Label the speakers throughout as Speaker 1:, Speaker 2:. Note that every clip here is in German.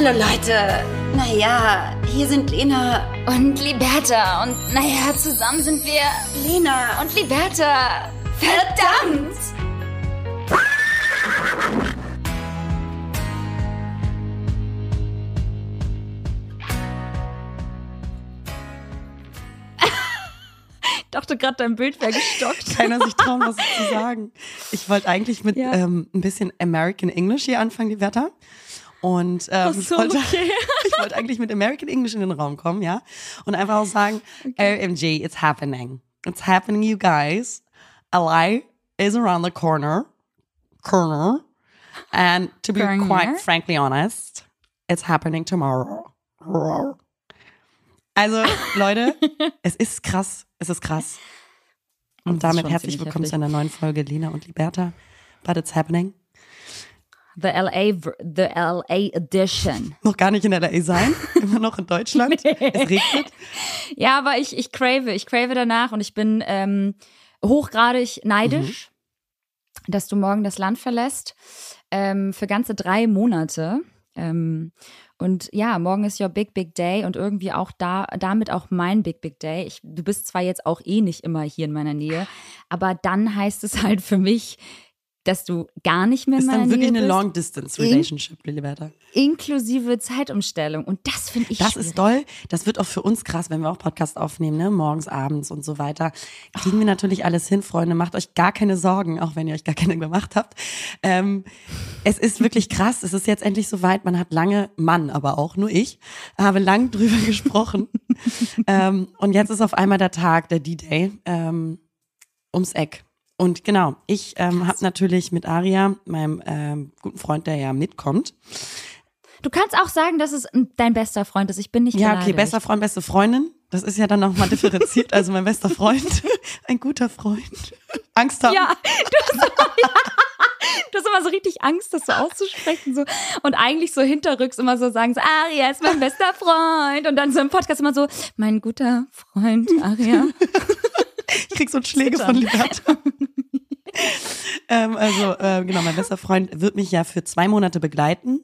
Speaker 1: Hallo Leute. Naja, hier sind Lena
Speaker 2: und Liberta. Und naja, zusammen sind wir
Speaker 1: Lena
Speaker 2: und Liberta. Verdammt! Ich dachte gerade, dein Bild wäre gestockt.
Speaker 3: Keiner sich trauen, was zu sagen. Ich wollte eigentlich mit
Speaker 2: Ja.
Speaker 3: ähm, ein bisschen American English hier anfangen, die Wetter. Und ähm,
Speaker 2: so,
Speaker 3: ich, wollte,
Speaker 2: okay.
Speaker 3: ich wollte eigentlich mit American English in den Raum kommen, ja. Und einfach auch sagen, OMG, it's happening. It's happening, you guys. LA is around the corner. Corner. And to be
Speaker 2: Corner.
Speaker 3: quite frankly honest, it's happening tomorrow. Also, Leute, es ist krass. Es ist krass. Und damit herzlich willkommen
Speaker 2: heftig.
Speaker 3: zu einer neuen Folge Lena und Liberta. But it's happening.
Speaker 2: The LA, the LA Edition.
Speaker 3: Noch gar nicht in LA sein, immer noch in Deutschland. Es regnet.
Speaker 2: Ja, aber ich, ich crave, ich crave danach und ich bin ähm, hochgradig neidisch, dass du morgen das Land verlässt ähm, für ganze drei Monate. Ähm, und ja, morgen ist your Big Big Day und irgendwie auch da, damit auch mein Big Big Day. Ich, du bist zwar jetzt auch eh nicht immer hier in meiner Nähe, aber dann heißt es halt für mich, dass du gar nicht mehr in
Speaker 3: Ist dann wirklich eine
Speaker 2: bist,
Speaker 3: Long-Distance-Relationship, Liberta.
Speaker 2: inklusive Zeitumstellung. Und das finde ich
Speaker 3: Das
Speaker 2: schwierig.
Speaker 3: ist doll. Das wird auch für uns krass, wenn wir auch Podcast aufnehmen, ne? Morgens, abends und so weiter. Kriegen wir natürlich alles hin, Freunde. Macht euch gar keine Sorgen, auch wenn ihr euch gar keine gemacht habt. Ähm, es ist wirklich krass. Es ist jetzt endlich soweit. Man hat lange, Mann, aber auch nur ich, habe lang drüber gesprochen. ähm, und jetzt ist auf einmal der Tag, der D-Day, ähm, ums Eck. Und genau, ich ähm, habe natürlich mit Aria, meinem ähm, guten Freund, der ja mitkommt,
Speaker 2: Du kannst auch sagen, dass es ein- dein bester Freund ist. Ich bin nicht
Speaker 3: Ja, okay, bester Freund, beste Freundin. Das ist ja dann nochmal differenziert. Also mein bester Freund, ein guter Freund. Angst haben.
Speaker 2: Ja, du hast, du hast immer so richtig Angst, das so auszusprechen. So. Und eigentlich so hinterrücks immer so sagen, so, Aria ist mein bester Freund. Und dann so im Podcast immer so, mein guter Freund, Aria.
Speaker 3: Ich krieg so Schläge von Liberta. Ähm, also, äh, genau, mein bester Freund wird mich ja für zwei Monate begleiten.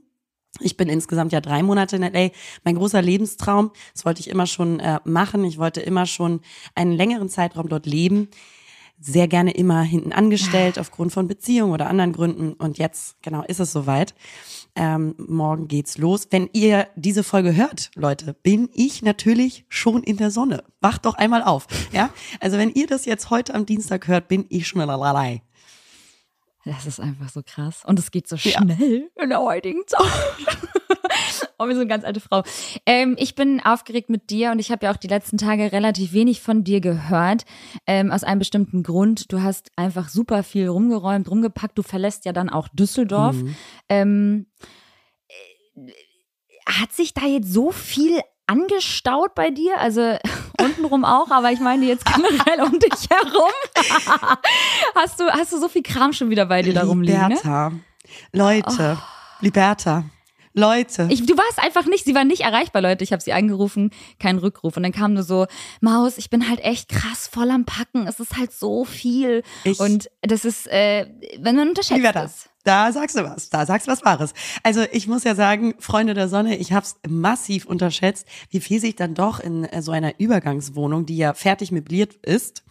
Speaker 3: Ich bin insgesamt ja drei Monate in LA. Mein großer Lebenstraum, das wollte ich immer schon äh, machen. Ich wollte immer schon einen längeren Zeitraum dort leben. Sehr gerne immer hinten angestellt aufgrund von Beziehungen oder anderen Gründen. Und jetzt, genau, ist es soweit. Ähm, morgen geht's los. Wenn ihr diese Folge hört, Leute, bin ich natürlich schon in der Sonne. Wacht doch einmal auf. Ja, also wenn ihr das jetzt heute am Dienstag hört, bin ich schon Lalei.
Speaker 2: Das ist einfach so krass. Und es geht so
Speaker 3: Ja.
Speaker 2: schnell in der heutigen Zeit. oh, wir sind eine ganz alte Frau. Ähm, ich bin aufgeregt mit dir und ich habe ja auch die letzten Tage relativ wenig von dir gehört. Ähm, aus einem bestimmten Grund. Du hast einfach super viel rumgeräumt, rumgepackt. Du verlässt ja dann auch Düsseldorf.
Speaker 3: Mhm.
Speaker 2: Ähm, äh, hat sich da jetzt so viel angestaut bei dir? Also untenrum auch, aber ich meine jetzt generell um dich herum. hast, du, hast du so viel Kram schon wieder bei dir da rumliegen? Ne?
Speaker 3: Liberta. Leute. Liberta. Leute.
Speaker 2: Ich, du warst einfach nicht, sie war nicht erreichbar, Leute. Ich habe sie angerufen, kein Rückruf. Und dann kam nur so, Maus, ich bin halt echt krass voll am Packen. Es ist halt so viel.
Speaker 3: Ich-
Speaker 2: und das ist, äh, wenn man unterschätzt
Speaker 3: Liberta.
Speaker 2: ist.
Speaker 3: Da sagst du was, da sagst du was Wahres. Also ich muss ja sagen, Freunde der Sonne, ich habe es massiv unterschätzt, wie viel sich dann doch in äh, so einer Übergangswohnung, die ja fertig möbliert ist,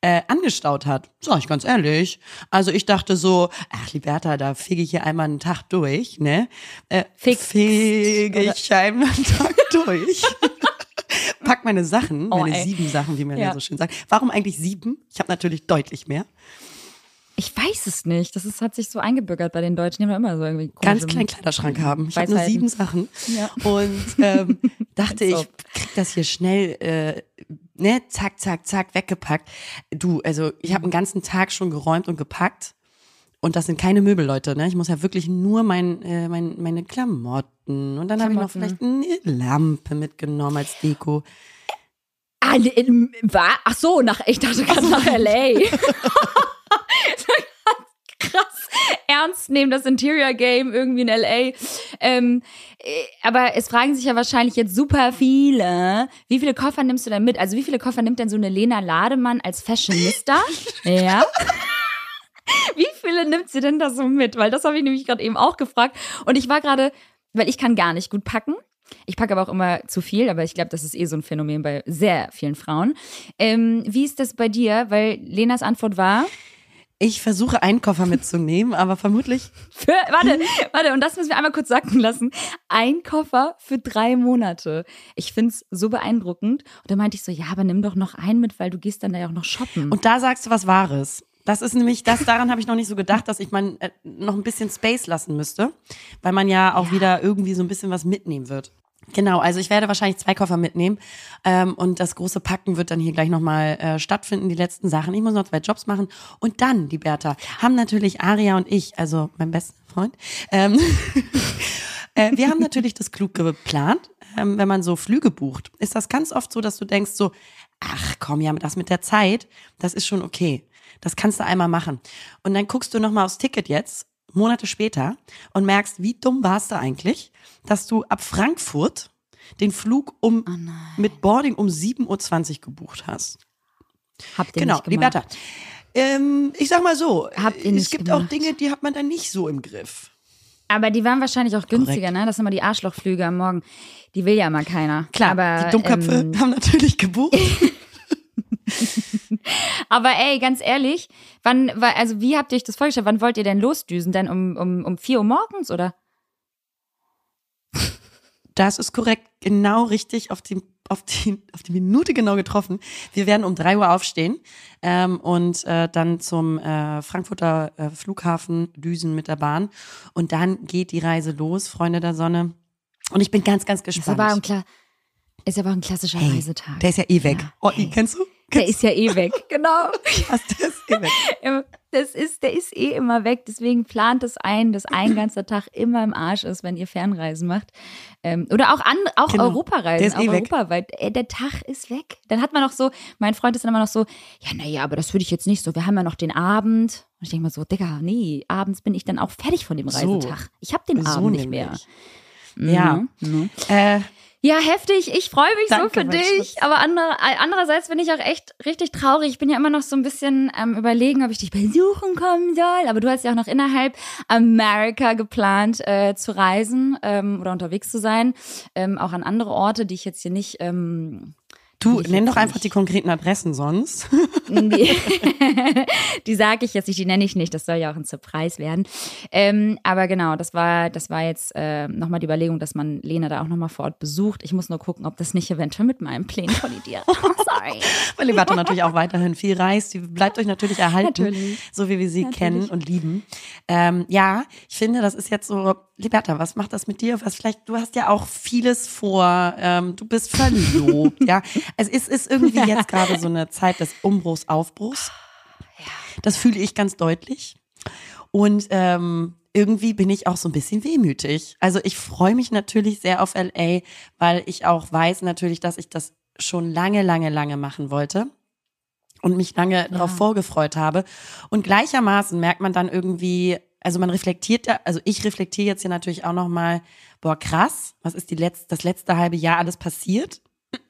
Speaker 3: äh, angestaut hat. Sag ich ganz ehrlich. Also ich dachte so, ach Liberta, da fege ich hier einmal einen Tag durch, ne? Äh,
Speaker 2: Fix.
Speaker 3: fege ich einmal einen Tag durch. Pack meine Sachen,
Speaker 2: Oh,
Speaker 3: meine
Speaker 2: ey.
Speaker 3: sieben Sachen, wie man ja.
Speaker 2: Ja.
Speaker 3: so schön sagt. Warum eigentlich sieben? Ich habe natürlich deutlich mehr.
Speaker 2: Ich weiß es nicht. Das ist, hat sich so eingebürgert bei den Deutschen. Die haben immer so irgendwie
Speaker 3: ganz kleinen Kleiderschrank haben. Ich habe nur sieben Sachen.
Speaker 2: Ja.
Speaker 3: Und ähm, dachte, ich krieg das hier schnell, äh, ne, zack, zack, zack, weggepackt. Du, also ich habe einen ganzen Tag schon geräumt und gepackt. Und das sind keine Möbel, Leute, ne? Ich muss ja wirklich nur mein, äh, mein, meine Klamotten. Und dann habe ich noch vielleicht eine Lampe mitgenommen als Deko.
Speaker 2: Ah, ne, ähm, wa- Ach so, nach, ich dachte gerade nach L.A. Krass, ernst nehmen das Interior Game irgendwie in L.A. Ähm, äh, aber es fragen sich ja wahrscheinlich jetzt super viele, wie viele Koffer nimmst du denn mit? Also wie viele Koffer nimmt denn so eine Lena Lademann als Fashionista? ja. Wie viele nimmt sie denn da so mit? Weil das habe ich nämlich gerade eben auch gefragt. Und ich war gerade weil ich kann gar nicht gut packen. Ich packe aber auch immer zu viel, aber ich glaube, das ist eh so ein Phänomen bei sehr vielen Frauen. Ähm, wie ist das bei dir? Weil Lenas Antwort war.
Speaker 3: Ich versuche einen Koffer mitzunehmen, aber vermutlich.
Speaker 2: Für, warte, warte, und das müssen wir einmal kurz sacken lassen. Ein Koffer für drei Monate. Ich finde es so beeindruckend. Und da meinte ich so, ja, aber nimm doch noch einen mit, weil du gehst dann da ja auch noch shoppen.
Speaker 3: Und da sagst du was Wahres. Das ist nämlich, das daran habe ich noch nicht so gedacht, dass ich man äh, noch ein bisschen Space lassen müsste, weil man ja auch ja. wieder irgendwie so ein bisschen was mitnehmen wird. Genau, also ich werde wahrscheinlich zwei Koffer mitnehmen ähm, und das große Packen wird dann hier gleich nochmal äh, stattfinden, die letzten Sachen. Ich muss noch zwei Jobs machen und dann, die Bertha, haben natürlich Aria und ich, also mein bester Freund, ähm, äh, wir haben natürlich das klug geplant. Ähm, wenn man so Flüge bucht, ist das ganz oft so, dass du denkst so, ach komm, ja, das mit der Zeit, das ist schon okay. Das kannst du einmal machen. Und dann guckst du nochmal aufs Ticket jetzt Monate später und merkst, wie dumm warst du eigentlich, dass du ab Frankfurt den Flug um oh mit Boarding um 7.20 Uhr gebucht hast.
Speaker 2: Habt ihr
Speaker 3: genau,
Speaker 2: nicht gemacht? Liberta.
Speaker 3: Ähm, ich sag mal so, es gibt
Speaker 2: gemacht?
Speaker 3: auch Dinge, die hat man dann nicht so im Griff.
Speaker 2: Aber die waren wahrscheinlich auch günstiger, Korrekt. ne? Das sind immer die Arschlochflüge am Morgen. Die will ja mal keiner.
Speaker 3: Klar,
Speaker 2: aber,
Speaker 3: die Dummköpfe ähm, haben natürlich gebucht.
Speaker 2: Aber ey, ganz ehrlich, wann, also wie habt ihr euch das vorgestellt? Wann wollt ihr denn losdüsen? Denn um, um, um 4 Uhr morgens oder?
Speaker 3: Das ist korrekt, genau richtig auf die, auf die, auf die Minute genau getroffen. Wir werden um 3 Uhr aufstehen ähm, und äh, dann zum äh, Frankfurter äh, Flughafen düsen mit der Bahn. Und dann geht die Reise los, Freunde der Sonne. Und ich bin ganz, ganz gespannt.
Speaker 2: Ist aber ein, klar, ist aber ein klassischer hey, Reisetag.
Speaker 3: Der ist ja eh weg. Ja. Oh, hey. kennst du?
Speaker 2: Der ist ja eh weg, genau.
Speaker 3: Was, der ist eh weg.
Speaker 2: Das ist, der ist eh immer weg. Deswegen plant es ein, dass ein ganzer Tag immer im Arsch ist, wenn ihr Fernreisen macht. Ähm, oder auch, an, auch genau. Europareisen, der ist auch eh europaweit. Weg. Äh, der Tag ist weg. Dann hat man noch so, mein Freund ist dann immer noch so, ja, naja, aber das würde ich jetzt nicht so. Wir haben ja noch den Abend. Und ich denke mal so, Digga, nee, abends bin ich dann auch fertig von dem Reisetag. Ich habe den so Abend nicht mehr.
Speaker 3: Ja. Mhm.
Speaker 2: Äh, ja, heftig. Ich freue mich Danke, so für dich. Aber andere, andererseits bin ich auch echt richtig traurig. Ich bin ja immer noch so ein bisschen ähm, überlegen, ob ich dich besuchen kommen soll. Aber du hast ja auch noch innerhalb Amerika geplant äh, zu reisen ähm, oder unterwegs zu sein. Ähm, auch an andere Orte, die ich jetzt hier nicht ähm,
Speaker 3: Du, nenn doch einfach die konkreten Adressen sonst.
Speaker 2: Die, die sage ich jetzt nicht, die nenne ich nicht, das soll ja auch ein Surprise werden. Ähm, aber genau, das war, das war jetzt äh, nochmal die Überlegung, dass man Lena da auch nochmal vor Ort besucht. Ich muss nur gucken, ob das nicht eventuell mit meinen Plänen kollidiert. Oh, sorry.
Speaker 3: Weil Liberta natürlich auch weiterhin viel reist. Die bleibt euch natürlich erhalten, natürlich. so wie wir sie natürlich. kennen und lieben. Ähm, ja, ich finde, das ist jetzt so, Liberta, was macht das mit dir? Was vielleicht, du hast ja auch vieles vor, ähm, du bist verlobt, ja. Es ist, ist irgendwie jetzt gerade so eine Zeit des Umbruchs, Aufbruchs. Das fühle ich ganz deutlich. Und ähm, irgendwie bin ich auch so ein bisschen wehmütig. Also ich freue mich natürlich sehr auf LA, weil ich auch weiß natürlich, dass ich das schon lange, lange, lange machen wollte und mich lange ja. darauf vorgefreut habe. Und gleichermaßen merkt man dann irgendwie, also man reflektiert ja, also ich reflektiere jetzt hier natürlich auch nochmal, boah, krass, was ist die letzte, das letzte halbe Jahr alles passiert?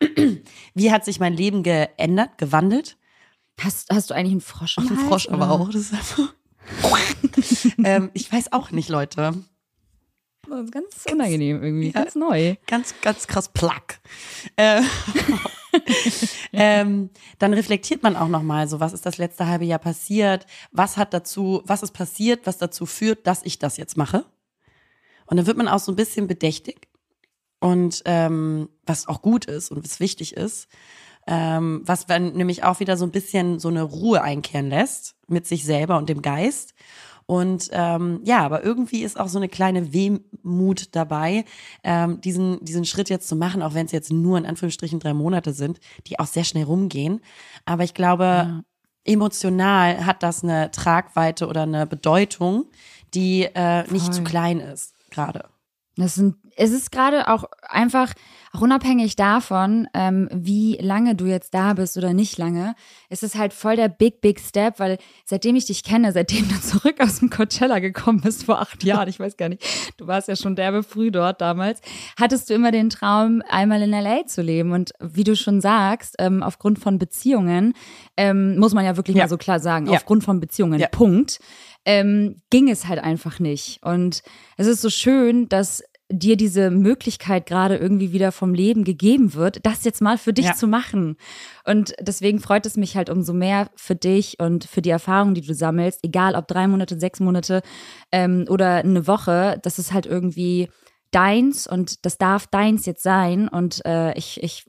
Speaker 3: Wie hat sich mein Leben geändert, gewandelt?
Speaker 2: Hast, hast du eigentlich einen Frosch
Speaker 3: im Ach, einen Frosch aber auch. Das ist einfach ähm, ich weiß auch nicht, Leute.
Speaker 2: Ist ganz unangenehm irgendwie, ja, ganz neu.
Speaker 3: Ganz, ganz krass Plack. Äh, ähm, dann reflektiert man auch nochmal so, was ist das letzte halbe Jahr passiert? Was hat dazu, was ist passiert, was dazu führt, dass ich das jetzt mache? Und dann wird man auch so ein bisschen bedächtig und ähm, was auch gut ist und was wichtig ist, ähm, was wenn nämlich auch wieder so ein bisschen so eine Ruhe einkehren lässt mit sich selber und dem Geist. Und ähm, ja, aber irgendwie ist auch so eine kleine Wehmut dabei, ähm, diesen, diesen Schritt jetzt zu machen, auch wenn es jetzt nur in Anführungsstrichen drei Monate sind, die auch sehr schnell rumgehen. Aber ich glaube, ja. emotional hat das eine Tragweite oder eine Bedeutung, die äh, nicht zu klein ist gerade.
Speaker 2: Das sind, es ist gerade auch einfach, auch unabhängig davon, ähm, wie lange du jetzt da bist oder nicht lange, ist es halt voll der big, big step, weil seitdem ich dich kenne, seitdem du zurück aus dem Coachella gekommen bist vor acht Jahren, ich weiß gar nicht, du warst ja schon derbe früh dort damals, hattest du immer den Traum, einmal in LA zu leben. Und wie du schon sagst, ähm, aufgrund von Beziehungen, ähm, muss man ja wirklich ja. mal so klar sagen, ja. aufgrund von Beziehungen, ja. Punkt ähm, ging es halt einfach nicht. Und es ist so schön, dass dir diese Möglichkeit gerade irgendwie wieder vom Leben gegeben wird, das jetzt mal für dich ja. zu machen. Und deswegen freut es mich halt umso mehr für dich und für die Erfahrungen, die du sammelst, egal ob drei Monate, sechs Monate ähm, oder eine Woche, das ist halt irgendwie deins und das darf deins jetzt sein. Und äh, ich, ich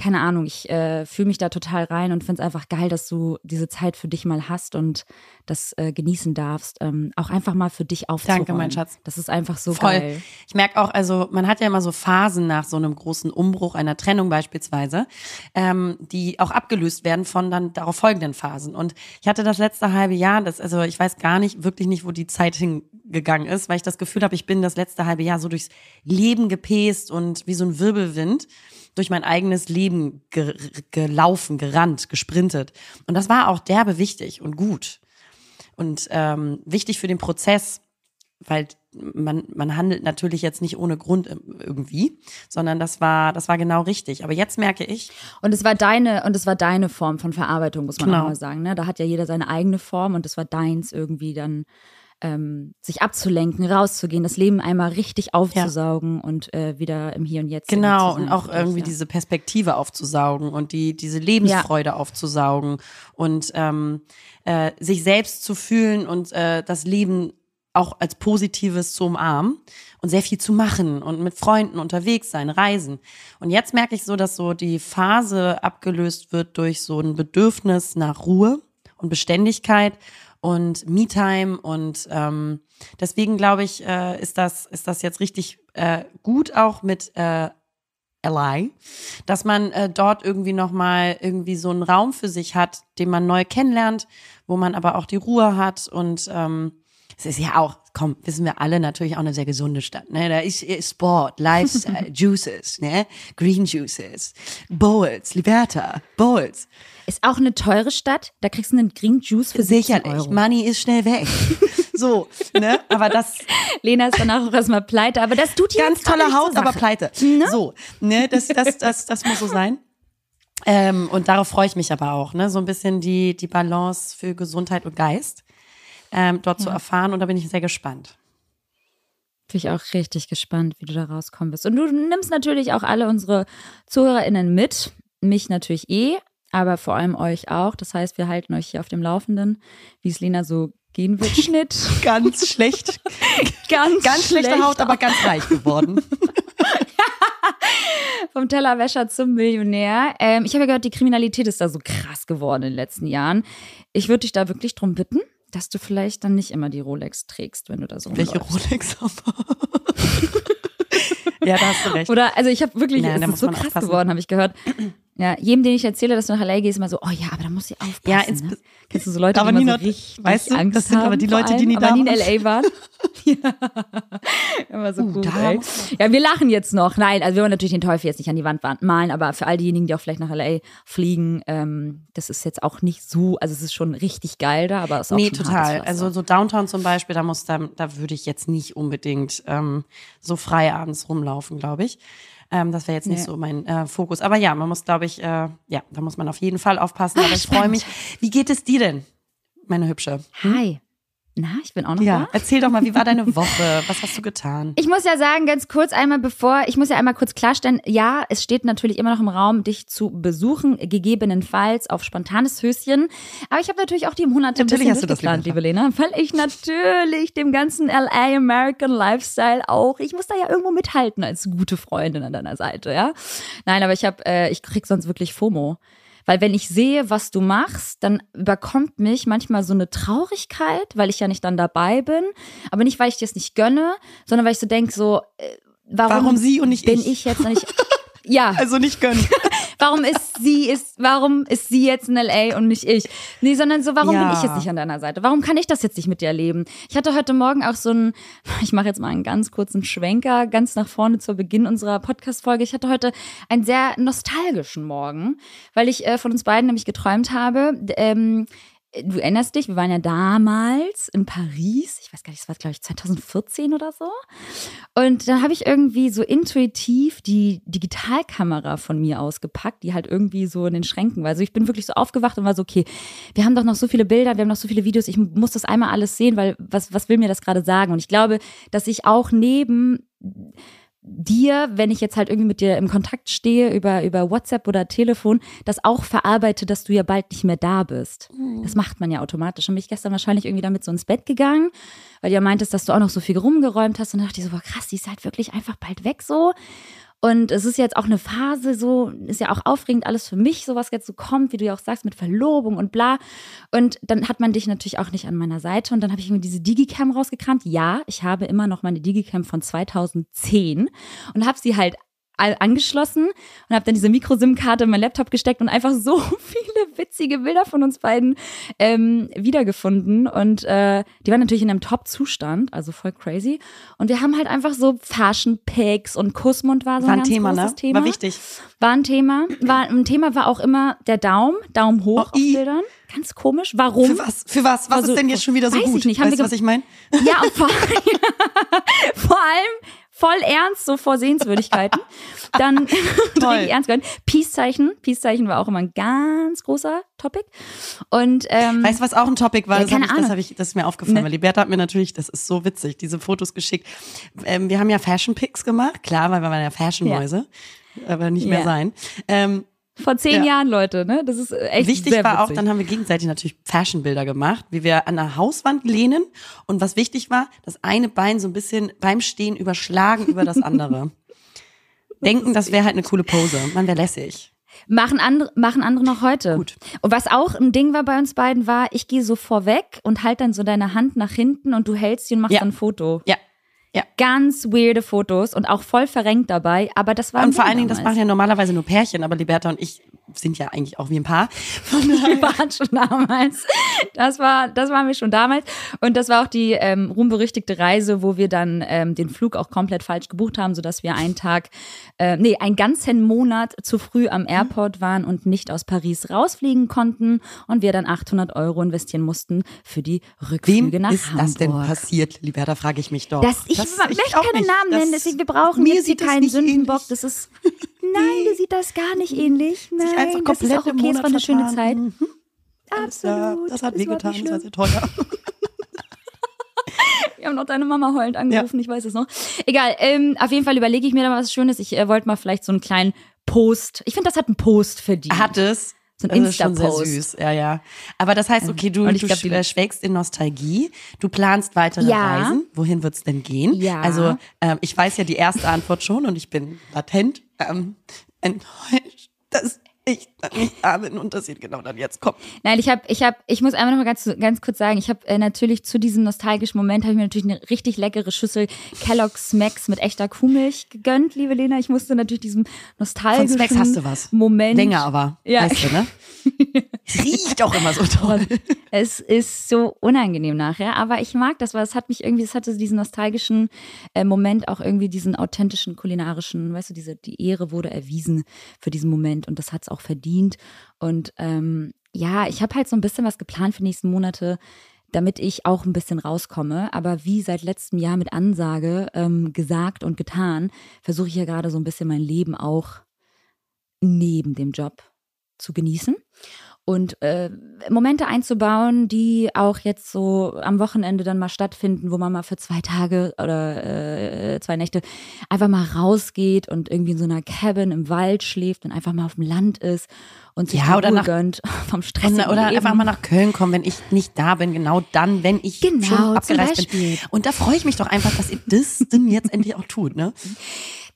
Speaker 2: keine Ahnung, ich äh, fühle mich da total rein und finde es einfach geil, dass du diese Zeit für dich mal hast und das äh, genießen darfst. Ähm, auch einfach mal für dich aufzuräumen.
Speaker 3: Danke, mein Schatz.
Speaker 2: Das ist einfach so
Speaker 3: Voll.
Speaker 2: geil.
Speaker 3: Ich merke auch, also man hat ja immer so Phasen nach so einem großen Umbruch, einer Trennung beispielsweise, ähm, die auch abgelöst werden von dann darauf folgenden Phasen. Und ich hatte das letzte halbe Jahr, das, also ich weiß gar nicht, wirklich nicht, wo die Zeit hingegangen ist, weil ich das Gefühl habe, ich bin das letzte halbe Jahr so durchs Leben gepäst und wie so ein Wirbelwind durch mein eigenes Leben ge gelaufen, gerannt, gesprintet. Und das war auch derbe wichtig und gut. Und ähm, wichtig für den Prozess, weil man, man handelt natürlich jetzt nicht ohne Grund irgendwie, sondern das war, das war genau richtig. Aber jetzt merke ich.
Speaker 2: Und es war deine, und es war deine Form von Verarbeitung, muss man genau. auch mal sagen. Ne? Da hat ja jeder seine eigene Form und es war deins irgendwie dann ähm, sich abzulenken, rauszugehen, das Leben einmal richtig aufzusaugen ja. und äh, wieder im Hier und Jetzt.
Speaker 3: Genau, und auch irgendwie ja. diese Perspektive aufzusaugen und die, diese Lebensfreude ja. aufzusaugen und ähm, äh, sich selbst zu fühlen und äh, das Leben auch als Positives zu umarmen und sehr viel zu machen und mit Freunden unterwegs sein, reisen. Und jetzt merke ich so, dass so die Phase abgelöst wird durch so ein Bedürfnis nach Ruhe und Beständigkeit und Me-Time und ähm, deswegen glaube ich, äh, ist das ist das jetzt richtig äh, gut auch mit äh, Ally, dass man äh, dort irgendwie noch mal irgendwie so einen Raum für sich hat, den man neu kennenlernt, wo man aber auch die Ruhe hat und ähm, es ist ja auch, komm, wissen wir alle, natürlich auch eine sehr gesunde Stadt. Ne? Da ist Sport, Lifestyle, Juices, ne? Green Juices, Bowls, Liberta, Bowls.
Speaker 2: Ist auch eine teure Stadt. Da kriegst du einen Green Juice für
Speaker 3: Sicherlich. Euro. Money ist schnell weg. so, ne? Aber das.
Speaker 2: Lena ist danach auch erstmal pleite, aber das tut
Speaker 3: ja Ganz toller Haus, aber pleite. Ne? So, ne? Das, das, das, das muss so sein. Ähm, und darauf freue ich mich aber auch, ne? So ein bisschen die, die Balance für Gesundheit und Geist ähm, dort ja. zu erfahren. Und da bin ich sehr gespannt.
Speaker 2: Bin ich auch richtig gespannt, wie du da rauskommen wirst. Und du nimmst natürlich auch alle unsere ZuhörerInnen mit. Mich natürlich eh, aber vor allem euch auch. Das heißt, wir halten euch hier auf dem Laufenden, wie es Lena so gehen wird. Schnitt.
Speaker 3: ganz schlecht.
Speaker 2: ganz,
Speaker 3: ganz schlechte schlecht. Haut, aber ganz reich geworden.
Speaker 2: Vom Tellerwäscher zum Millionär. Ähm, ich habe ja gehört, die Kriminalität ist da so krass geworden in den letzten Jahren. Ich würde dich da wirklich drum bitten, dass du vielleicht dann nicht immer die Rolex trägst, wenn du da so
Speaker 3: Welche Rolex aber? ja, da hast du recht.
Speaker 2: Oder, also ich habe wirklich, Nein, es ist so krass aufpassen. geworden, habe ich gehört. Ja, jedem, den ich erzähle, dass du nach LA gehst, immer so, oh ja, aber da muss ich aufpassen. Ja, ins, ne? Kennst du so Leute, aber die immer so richtig weißt du, Angst das sind haben,
Speaker 3: aber die Leute, die nie
Speaker 2: da
Speaker 3: nie
Speaker 2: in LA waren. ja. Immer so uh, cool, ey. Ja, wir lachen jetzt noch. Nein, also wir wollen natürlich den Teufel jetzt nicht an die Wand malen, aber für all diejenigen, die auch vielleicht nach LA fliegen, ähm, das ist jetzt auch nicht so, also es ist schon richtig geil da, aber es ist auch Nee,
Speaker 3: total. Also so Downtown zum Beispiel, da muss da, da würde ich jetzt nicht unbedingt ähm, so frei abends rumlaufen, glaube ich. Ähm, das wäre jetzt nicht nee. so mein äh, Fokus. Aber ja, man muss, glaube ich, äh, ja, da muss man auf jeden Fall aufpassen. Ach, aber ich freue mich. Wie geht es dir denn, meine Hübsche?
Speaker 2: Hm? Hi. Na, ich bin auch noch
Speaker 3: ja,
Speaker 2: da.
Speaker 3: Erzähl doch mal, wie war deine Woche? Was hast du getan?
Speaker 2: Ich muss ja sagen, ganz kurz einmal bevor, ich muss ja einmal kurz klarstellen, ja, es steht natürlich immer noch im Raum, dich zu besuchen, gegebenenfalls auf spontanes Höschen. Aber ich habe natürlich auch die Monate
Speaker 3: natürlich ein bisschen
Speaker 2: durchgeplant, liebe Lena, weil ich natürlich dem ganzen LA American Lifestyle auch, ich muss da ja irgendwo mithalten als gute Freundin an deiner Seite, ja. Nein, aber ich habe, äh, ich krieg sonst wirklich FOMO. Weil wenn ich sehe, was du machst, dann überkommt mich manchmal so eine Traurigkeit, weil ich ja nicht dann dabei bin. Aber nicht, weil ich dir es nicht gönne, sondern weil ich so denke, so, äh, warum,
Speaker 3: warum sie und nicht
Speaker 2: bin
Speaker 3: ich,
Speaker 2: ich jetzt noch nicht. Ja.
Speaker 3: Also nicht gönnen.
Speaker 2: warum ist sie ist warum ist sie jetzt in LA und nicht ich? Nee, sondern so warum ja. bin ich jetzt nicht an deiner Seite? Warum kann ich das jetzt nicht mit dir erleben? Ich hatte heute morgen auch so ein ich mache jetzt mal einen ganz kurzen Schwenker ganz nach vorne zu Beginn unserer Podcast Folge. Ich hatte heute einen sehr nostalgischen Morgen, weil ich äh, von uns beiden nämlich geträumt habe, ähm, du erinnerst dich, wir waren ja damals in Paris, ich weiß gar nicht, das war glaube ich 2014 oder so. Und dann habe ich irgendwie so intuitiv die Digitalkamera von mir ausgepackt, die halt irgendwie so in den Schränken war. Also ich bin wirklich so aufgewacht und war so, okay, wir haben doch noch so viele Bilder, wir haben noch so viele Videos, ich muss das einmal alles sehen, weil was, was will mir das gerade sagen? Und ich glaube, dass ich auch neben dir, wenn ich jetzt halt irgendwie mit dir im Kontakt stehe über, über WhatsApp oder Telefon, das auch verarbeite, dass du ja bald nicht mehr da bist. Mhm. Das macht man ja automatisch. Und bin ich gestern wahrscheinlich irgendwie damit so ins Bett gegangen, weil du ja meintest, dass du auch noch so viel rumgeräumt hast. Und dann dachte ich so, boah, krass, die ist halt wirklich einfach bald weg so. Und es ist jetzt auch eine Phase, so ist ja auch aufregend alles für mich, so was jetzt so kommt, wie du ja auch sagst, mit Verlobung und bla. Und dann hat man dich natürlich auch nicht an meiner Seite. Und dann habe ich mir diese Digicam rausgekramt. Ja, ich habe immer noch meine Digicam von 2010 und habe sie halt angeschlossen und habe dann diese Mikro-SIM-Karte in meinen Laptop gesteckt und einfach so viele witzige Bilder von uns beiden ähm, wiedergefunden. Und äh, die waren natürlich in einem Top-Zustand, also voll crazy. Und wir haben halt einfach so Fashion-Pics und Kussmund war so
Speaker 3: war
Speaker 2: ein, ein
Speaker 3: Thema,
Speaker 2: ne?
Speaker 3: Thema. War wichtig.
Speaker 2: War ein Thema. War, ein Thema war auch immer der Daumen, Daumen hoch oh, auf Bildern. Ganz komisch. Warum?
Speaker 3: Für was? Für was? Was also, ist denn jetzt schon wieder so
Speaker 2: weiß
Speaker 3: gut?
Speaker 2: Ich nicht.
Speaker 3: Weißt du, was ich meine?
Speaker 2: Ja, und vor, vor allem voll ernst, so vor Sehenswürdigkeiten. Dann richtig ernst gehört. Peace-Zeichen. Peace-Zeichen war auch immer ein ganz großer Topic. Und ähm,
Speaker 3: weißt du, was auch ein Topic war?
Speaker 2: Ja,
Speaker 3: das, hab
Speaker 2: keine
Speaker 3: ich, das, hab ich, das ist mir aufgefallen,
Speaker 2: Ne.
Speaker 3: weil Liberta hat mir natürlich, das ist so witzig, diese Fotos geschickt. Ähm, wir haben ja Fashion Pics gemacht, klar, weil wir waren ja Fashion-Mäuse, aber nicht mehr
Speaker 2: Ja.
Speaker 3: sein. Ähm,
Speaker 2: vor zehn
Speaker 3: Ja.
Speaker 2: Jahren, Leute, ne? Das ist echt
Speaker 3: Wichtig
Speaker 2: sehr
Speaker 3: war auch,
Speaker 2: witzig.
Speaker 3: dann haben wir gegenseitig natürlich Fashionbilder gemacht, wie wir an der Hauswand lehnen. Und was wichtig war, das eine Bein so ein bisschen beim Stehen überschlagen über das andere. Denken, das wäre halt eine coole Pose. Man wäre lässig.
Speaker 2: Machen andere, machen andere noch heute.
Speaker 3: Gut.
Speaker 2: Und was auch ein Ding war bei uns beiden, war, ich gehe so vorweg und halt dann so deine Hand nach hinten und du hältst sie und machst
Speaker 3: Ja.
Speaker 2: dann ein Foto.
Speaker 3: Ja. Ja.
Speaker 2: Ganz weirde Fotos und auch voll verrenkt dabei, aber das war
Speaker 3: Und vor allen Dingen, das machen ja normalerweise nur Pärchen, aber Liberta und ich sind ja eigentlich auch wie ein Paar. Von
Speaker 2: Wir waren schon damals. Das war, das waren wir schon damals. Und das war auch die ähm, ruhmberüchtigte Reise, wo wir dann ähm, den Flug auch komplett falsch gebucht haben, sodass wir einen Tag, äh, nee, einen ganzen Monat zu früh am Airport waren und nicht aus Paris rausfliegen konnten und wir dann 800 Euro investieren mussten für die Rückflüge
Speaker 3: Wem
Speaker 2: nach
Speaker 3: ist
Speaker 2: Hamburg.
Speaker 3: das denn passiert, Liberta, frage ich mich doch.
Speaker 2: Das, ich
Speaker 3: Das-
Speaker 2: möchte
Speaker 3: auch
Speaker 2: keine
Speaker 3: nicht.
Speaker 2: Namen nennen, deswegen wir brauchen
Speaker 3: mir
Speaker 2: jetzt hier keinen Sündenbock.
Speaker 3: ähnlich.
Speaker 2: Das ist, nein, dir sieht das gar nicht ähnlich. Nein,
Speaker 3: Sich einfach
Speaker 2: das ist
Speaker 3: komplett
Speaker 2: auch okay, es war eine schöne. Zeit.
Speaker 3: Mhm.
Speaker 2: Absolut.
Speaker 3: Das hat wehgetan, das war sehr teuer.
Speaker 2: Wir haben noch deine Mama heulend angerufen, ich weiß es noch. Egal, ähm, auf jeden Fall überlege ich mir da was Schönes. Ich äh, wollte mal vielleicht so einen kleinen Post. Ich finde, das hat einen Post verdient.
Speaker 3: Hat es.
Speaker 2: So ein
Speaker 3: schon sehr
Speaker 2: Insta-Post.
Speaker 3: süß, ja, ja. Aber das heißt, okay, du, du
Speaker 2: glaub, die-
Speaker 3: äh, schwelgst in Nostalgie, du planst weitere
Speaker 2: Ja.
Speaker 3: Reisen. Wohin wird's denn gehen?
Speaker 2: Ja.
Speaker 3: Also, ähm, ich weiß ja die erste Antwort schon und ich bin latent ähm, enttäuscht, dass ich nicht da bin und dass sie genau dann jetzt kommt.
Speaker 2: Nein, ich habe, ich habe, ich muss einfach noch mal ganz, ganz kurz sagen, ich habe äh, natürlich zu diesem nostalgischen Moment habe ich mir natürlich eine richtig leckere Schüssel Kellogg's Smacks mit echter Kuhmilch gegönnt, liebe Lena. Ich musste natürlich diesem
Speaker 3: Von
Speaker 2: nostalgischen
Speaker 3: Smacks hast du was.
Speaker 2: Moment.
Speaker 3: Länger aber,
Speaker 2: Ja.
Speaker 3: weißt du, ne? Riecht auch immer so toll.
Speaker 2: Es ist so unangenehm nachher, aber ich mag das, weil es hat mich irgendwie, es hatte diesen nostalgischen äh, Moment, auch irgendwie diesen authentischen kulinarischen, weißt du, diese, die Ehre wurde erwiesen für diesen Moment und das hat es auch verdient. Und ähm, ja, ich habe halt so ein bisschen was geplant für die nächsten Monate, damit ich auch ein bisschen rauskomme. Aber wie seit letztem Jahr mit Ansage ähm, gesagt und getan, versuche ich ja gerade so ein bisschen mein Leben auch neben dem Job zu genießen und äh, Momente einzubauen, die auch jetzt so am Wochenende dann mal stattfinden, wo man mal für zwei Tage oder äh, zwei Nächte einfach mal rausgeht und irgendwie in so einer Cabin im Wald schläft und einfach mal auf dem Land ist und sich
Speaker 3: Ja, oder nach-
Speaker 2: gönnt vom Stress.
Speaker 3: Oder, oder einfach mal nach Köln kommen, wenn ich nicht da bin, genau dann, wenn ich
Speaker 2: Genau,
Speaker 3: schon abgereist bin. Und da freue ich mich doch einfach, dass ihr das denn jetzt endlich auch tut, ne?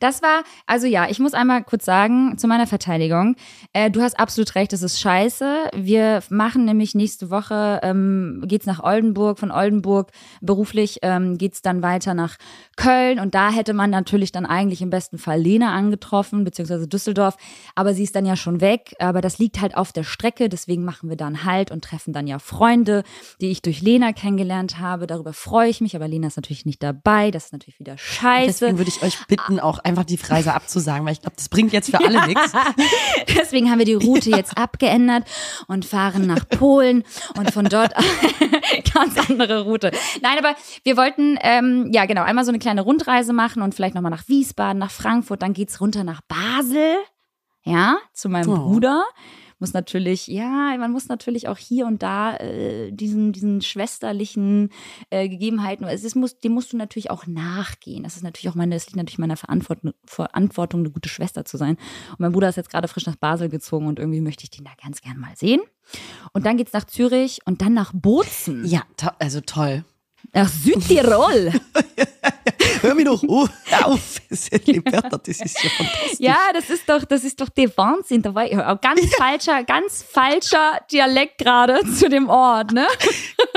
Speaker 2: Das war, also ja, ich muss einmal kurz sagen, zu meiner Verteidigung, äh, du hast absolut recht, es ist scheiße. Wir machen nämlich nächste Woche, ähm, geht's nach Oldenburg, von Oldenburg beruflich ähm, geht's dann weiter nach Köln und da hätte man natürlich dann eigentlich im besten Fall Lena angetroffen, beziehungsweise Düsseldorf, aber sie ist dann ja schon weg, aber das liegt halt auf der Strecke, deswegen machen wir dann halt und treffen dann ja Freunde, die ich durch Lena kennengelernt habe, darüber freue ich mich, aber Lena ist natürlich nicht dabei, das ist natürlich wieder scheiße.
Speaker 3: Deswegen würde ich euch bitten, auch einfach die Reise abzusagen, weil ich glaube, das bringt jetzt für alle nichts.
Speaker 2: Deswegen haben wir die Route jetzt abgeändert und fahren nach Polen und von dort ganz andere Route. Nein, aber wir wollten ähm, ja genau einmal so eine kleine Rundreise machen und vielleicht nochmal nach Wiesbaden, nach Frankfurt, dann geht's runter nach Basel, ja, zu meinem
Speaker 3: Oh.
Speaker 2: Bruder. Muss natürlich, ja, man muss natürlich auch hier und da äh, diesen, diesen schwesterlichen äh, Gegebenheiten, es ist, muss, dem musst du natürlich auch nachgehen. Das ist natürlich auch meine, es liegt natürlich meiner Verantwortung, Verantwortung, eine gute Schwester zu sein. Und mein Bruder ist jetzt gerade frisch nach Basel gezogen und irgendwie möchte ich den da ganz gern mal sehen. Und dann geht's nach Zürich und dann nach Bozen.
Speaker 3: Ja, to also toll.
Speaker 2: Nach Südtirol.
Speaker 3: Hör mir doch oh, auf. Das ist ja fantastisch.
Speaker 2: Ja, das ist doch, das ist doch der Wahnsinn. Da war ich, ganz falscher, ganz falscher Dialekt gerade zu dem Ort, ne?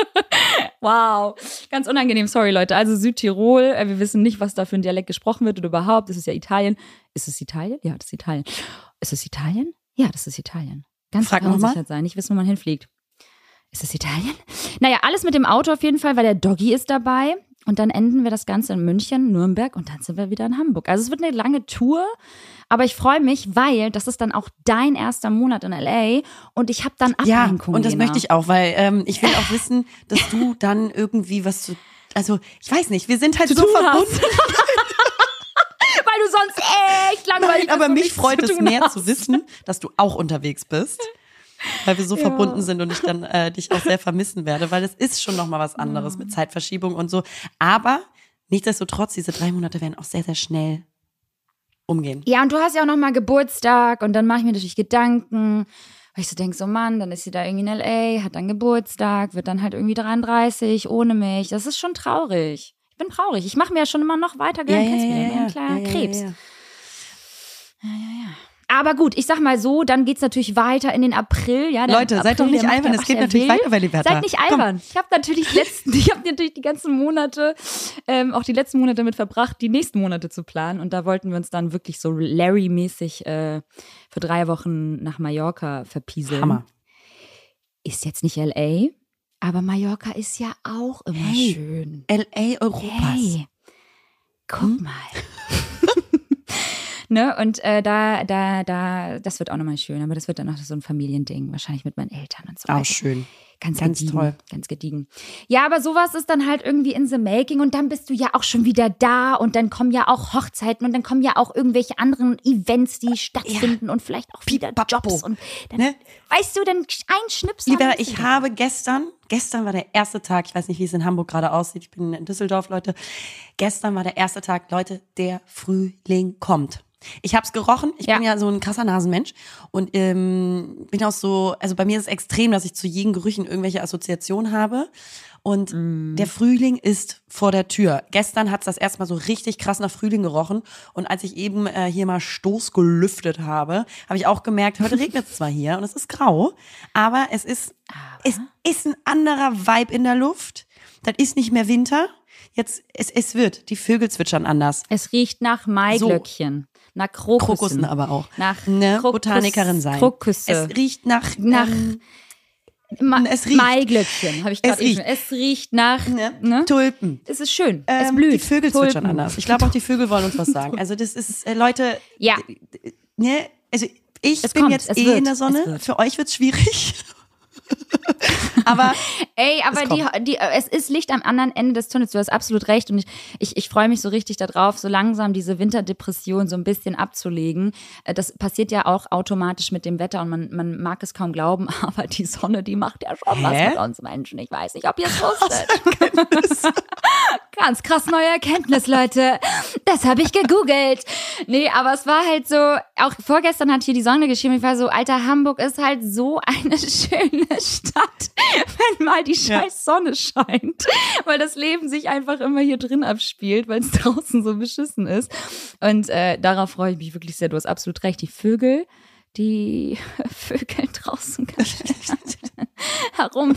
Speaker 2: wow. Ganz unangenehm, sorry Leute. Also Südtirol, äh, wir wissen nicht, was da für ein Dialekt gesprochen wird oder überhaupt. Das ist ja Italien. Ist es Italien? Ja, das ist Italien. Ist es Italien? Ja, das ist Italien. Ganz
Speaker 3: Frag mal.
Speaker 2: sein, nicht wissen, wo man hinfliegt. Ist es Italien? Naja, alles mit dem Auto auf jeden Fall, weil der Doggy ist dabei. Und dann enden wir das Ganze in München, Nürnberg und dann sind wir wieder in Hamburg. Also es wird eine lange Tour, aber ich freue mich, weil das ist dann auch dein erster Monat in LA und ich habe dann Ablenkung.
Speaker 3: Ja, und das
Speaker 2: Lena.
Speaker 3: möchte ich auch, weil ähm, ich will auch wissen, dass du dann irgendwie was zu, also ich weiß nicht, wir sind halt
Speaker 2: Zu
Speaker 3: so verbunden.
Speaker 2: weil du sonst echt langweilig
Speaker 3: Nein, aber
Speaker 2: bist und
Speaker 3: mich freut es mehr
Speaker 2: hast.
Speaker 3: zu wissen, dass du auch unterwegs bist. Weil wir so
Speaker 2: Ja.
Speaker 3: verbunden sind und ich dann äh, dich auch sehr vermissen werde, weil es ist schon noch mal was anderes mit Zeitverschiebung und so. Aber nichtsdestotrotz, diese drei Monate werden auch sehr, sehr schnell umgehen.
Speaker 2: Ja, und du hast ja auch noch mal Geburtstag und dann mache ich mir natürlich Gedanken, weil ich so denke, so Mann, dann ist sie da irgendwie in L.A., hat dann Geburtstag, wird dann halt irgendwie 33 ohne mich. Das ist schon traurig. Ich bin traurig. Ich mache mir ja schon immer noch weiter gern kennst du mich, ein kleiner Krebs. Aber gut, ich sag mal so, dann geht's natürlich weiter in den April. Ja,
Speaker 3: Leute, seid
Speaker 2: April,
Speaker 3: doch nicht albern, es geht natürlich
Speaker 2: will.
Speaker 3: weiter bei Liberta.
Speaker 2: Seid nicht
Speaker 3: Komm.
Speaker 2: albern. Ich habe natürlich die letzten, ich habe natürlich die ganzen Monate, ähm, auch die letzten Monate damit verbracht, die nächsten Monate zu planen. Und da wollten wir uns dann wirklich so Larry-mäßig äh, für drei Wochen nach Mallorca verpieseln.
Speaker 3: Hammer.
Speaker 2: Ist jetzt nicht LA, aber Mallorca ist ja auch immer
Speaker 3: Hey,
Speaker 2: schön.
Speaker 3: LA Europas.
Speaker 2: Hey, guck
Speaker 3: Hm?
Speaker 2: mal. ne, und äh, da, da, da, das wird auch nochmal schön, aber das wird dann noch so ein Familiending, wahrscheinlich mit meinen Eltern und so
Speaker 3: Auch schön.
Speaker 2: Ganz,
Speaker 3: Ganz
Speaker 2: gediegen,
Speaker 3: toll.
Speaker 2: Ganz gediegen. Ja, aber sowas ist dann halt irgendwie in the making und dann bist du ja auch schon wieder da und dann kommen ja auch Hochzeiten und dann kommen ja auch irgendwelche anderen Events, die stattfinden und vielleicht auch wieder
Speaker 3: Pipapo.
Speaker 2: Jobs und dann,
Speaker 3: Ne?
Speaker 2: weißt du, dann ein Schnips. dann
Speaker 3: Lieber, ich habe gestern, gestern war der erste Tag, ich weiß nicht, wie es in Hamburg gerade aussieht, ich bin in Düsseldorf, Leute. Gestern war der erste Tag, Leute, der Frühling kommt. Ich habe es gerochen. Ich
Speaker 2: Ja.
Speaker 3: bin ja so ein krasser Nasenmensch und ähm, bin auch so, also bei mir ist es extrem, dass ich zu jedem Gerüchen irgendwelche Assoziationen habe. Und der Frühling ist vor der Tür. Gestern hat es das erstmal so richtig krass nach Frühling gerochen. Und als ich eben äh, hier mal Stoß gelüftet habe, habe ich auch gemerkt, heute regnet es zwar hier und es ist grau, aber es ist, es ist ein anderer Vibe in der Luft. Das ist nicht mehr Winter. Jetzt, es, es wird. Die Vögel zwitschern anders.
Speaker 2: Es riecht nach Maiglöckchen, nach Krokussen.
Speaker 3: Krokussen aber auch.
Speaker 2: Nach
Speaker 3: ne,
Speaker 2: Krokus-
Speaker 3: Botanikerin sein.
Speaker 2: Krokusse.
Speaker 3: Es riecht nach,
Speaker 2: Nach-
Speaker 3: ähm,
Speaker 2: Ma
Speaker 3: es riecht.
Speaker 2: Maiglöckchen, habe ich
Speaker 3: Es
Speaker 2: gerade schon. Es riecht nach,
Speaker 3: ne,
Speaker 2: ne?
Speaker 3: Tulpen.
Speaker 2: Es ist schön. es
Speaker 3: Ähm,
Speaker 2: blüht.
Speaker 3: Die Vögel zwitschern
Speaker 2: Tulpen.
Speaker 3: anders. Ich glaube auch die Vögel wollen uns was sagen. Also das ist, äh, Leute,
Speaker 2: Ja.
Speaker 3: ne, also ich
Speaker 2: Es
Speaker 3: bin
Speaker 2: kommt,
Speaker 3: jetzt
Speaker 2: es
Speaker 3: eh
Speaker 2: wird,
Speaker 3: in der
Speaker 2: es
Speaker 3: Sonne.
Speaker 2: wird.
Speaker 3: Für euch wird's schwierig. aber
Speaker 2: Ey, aber
Speaker 3: Es
Speaker 2: die, die, es ist Licht am anderen Ende des Tunnels. Du hast absolut recht. Und ich, ich, ich freue mich so richtig darauf, so langsam diese Winterdepression so ein bisschen abzulegen. Äh, Das passiert ja auch automatisch mit dem Wetter und man, man mag es kaum glauben, aber die Sonne, die macht ja schon was
Speaker 3: Hä?
Speaker 2: mit uns Menschen. Ich weiß nicht, ob ihr es wusstet. Ganz krass neue Erkenntnis, Leute. Das habe ich gegoogelt. Nee, aber es war halt so, auch vorgestern hat hier die Sonne geschrieben, ich war so, Alter, Hamburg ist halt so eine schöne Stadt, wenn mal die scheiß Sonne scheint. Weil das Leben sich einfach immer hier drin abspielt, weil es draußen so beschissen ist. Und äh, darauf freue ich mich wirklich sehr. Du hast absolut recht. Die Vögel, die Vögel draußen herum.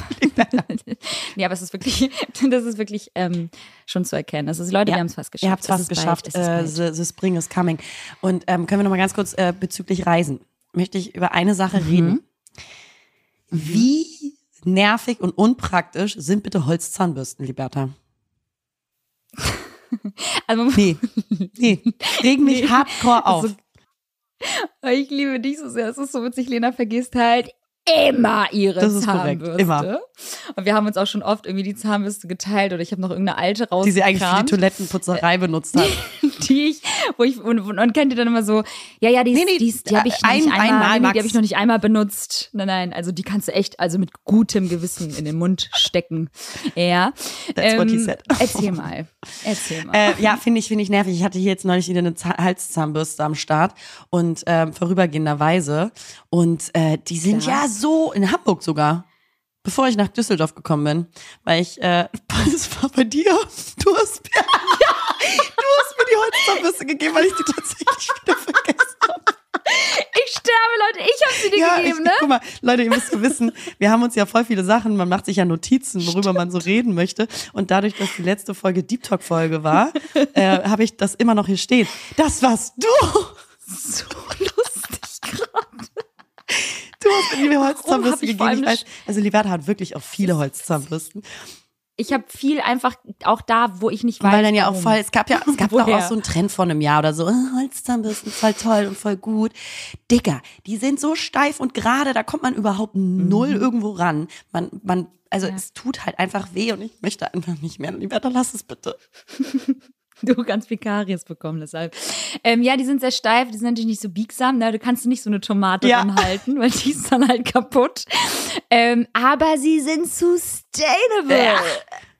Speaker 2: nee, aber es ist wirklich, das ist wirklich ähm, schon zu erkennen. Das ist, Leute,
Speaker 3: Ja,
Speaker 2: wir haben es fast geschafft.
Speaker 3: Ihr habt es fast geschafft.
Speaker 2: Bald,
Speaker 3: äh, the, the Spring is coming. Und ähm, können wir noch mal ganz kurz äh, bezüglich Reisen, möchte ich über eine Sache
Speaker 2: Mhm.
Speaker 3: reden. Wie nervig und unpraktisch sind bitte Holzzahnbürsten, Liberta?
Speaker 2: Also,
Speaker 3: Nee, nee, regen mich hardcore auf.
Speaker 2: Also, ich liebe dich so sehr. Es ist so witzig, Lena vergisst halt immer ihre
Speaker 3: Das ist korrekt,
Speaker 2: Zahnbürste.
Speaker 3: immer.
Speaker 2: Und wir haben uns auch schon oft irgendwie die Zahnbürste geteilt oder ich habe noch irgendeine alte
Speaker 3: die sie eigentlich für die
Speaker 2: rausgekramt.
Speaker 3: Toilettenputzerei benutzt hat.
Speaker 2: die ich, wo ich, und, und kennt ihr dann immer so, ja, ja, die, nee, nee, die, die habe ich, ein, einmal, einmal nee, die hab ich noch nicht einmal benutzt. Nein, nein, also die kannst du echt, also mit gutem Gewissen in den Mund stecken. Ja.
Speaker 3: That's ähm, what he ähm, said.
Speaker 2: Erzähl mal. Erzähl mal.
Speaker 3: Äh, ja, finde ich, finde ich nervig. Ich hatte hier jetzt neulich wieder eine Halszahnbürste am Start und ähm, vorübergehenderweise. Und äh, die sind ja. ja so, in Hamburg sogar bevor ich nach Düsseldorf gekommen bin, weil ich, äh, das war bei dir, du hast mir, ja, du hast mir die Holzzahnbürste gegeben, weil ich die tatsächlich wieder vergessen habe.
Speaker 2: Ich sterbe, Leute, ich habe sie dir ja, gegeben, ich, ne?
Speaker 3: Guck mal, Leute, ihr müsst wissen, wir haben uns ja voll viele Sachen, man macht sich ja Notizen, worüber Stimmt. man so reden möchte. Und dadurch, dass die letzte Folge Deep Talk-Folge war, äh, habe ich das immer noch hier stehen. Das warst du!
Speaker 2: So lustig gerade.
Speaker 3: Du hast mir die Holzzahnbürste gegeben. Ich weiß, also Liberta hat wirklich auch viele Holzzahnbürsten.
Speaker 2: Ich habe viel einfach auch da, wo ich nicht weiß.
Speaker 3: Weil dann ja auch voll, es gab ja, es gab doch auch so einen Trend vor einem Jahr oder so, oh, Holzzahnbürsten voll toll und voll gut. Dicker, die sind so steif und gerade, da kommt man überhaupt null mhm. irgendwo ran. Man, man, also ja. es tut halt einfach weh und ich möchte einfach nicht mehr. Liberta, lass es bitte.
Speaker 2: Du kannst viel Karies bekommen, deshalb. Ähm, ja, die sind sehr steif, die sind natürlich nicht so biegsam. Ne? Du kannst nicht so eine Tomate ja. halten, weil die ist dann halt kaputt. Ähm, aber sie sind sustainable. Ja.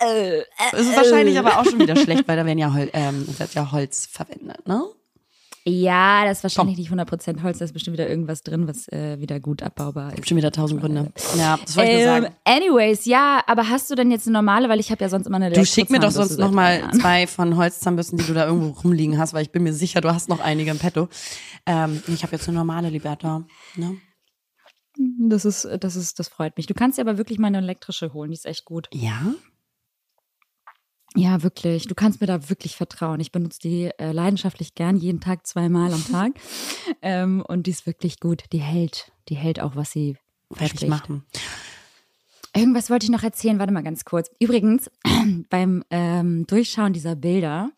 Speaker 3: Äh, äh, es ist wahrscheinlich äh. aber auch schon wieder schlecht, weil da werden ja, Hol ähm, wird ja Holz verwendet, ne?
Speaker 2: Ja, das ist wahrscheinlich Komm. nicht 100% Holz, da ist bestimmt wieder irgendwas drin, was äh, wieder gut abbaubar ist.
Speaker 3: Gibt schon wieder tausend Gründe. Ja, das wollte ich ähm, nur sagen.
Speaker 2: Anyways, ja, aber hast du denn jetzt eine normale, weil ich habe ja sonst immer eine
Speaker 3: Du schick mir doch sonst nochmal zwei von Holzzahnbürsten, die du da irgendwo rumliegen hast, weil ich bin mir sicher, du hast noch einige im Petto. Ähm, ich habe jetzt eine normale Liberta. Ne?
Speaker 2: Das ist, das ist, das freut mich. Du kannst dir aber wirklich mal eine elektrische holen, die ist echt gut.
Speaker 3: Ja?
Speaker 2: Ja, wirklich. Du kannst mir da wirklich vertrauen. Ich benutze die äh, leidenschaftlich gern, jeden Tag zweimal am Tag. ähm, und die ist wirklich gut. Die hält. Die hält auch, was sie fertig machen. Irgendwas wollte ich noch erzählen. Warte mal ganz kurz. Übrigens, beim ähm, Durchschauen dieser Bilder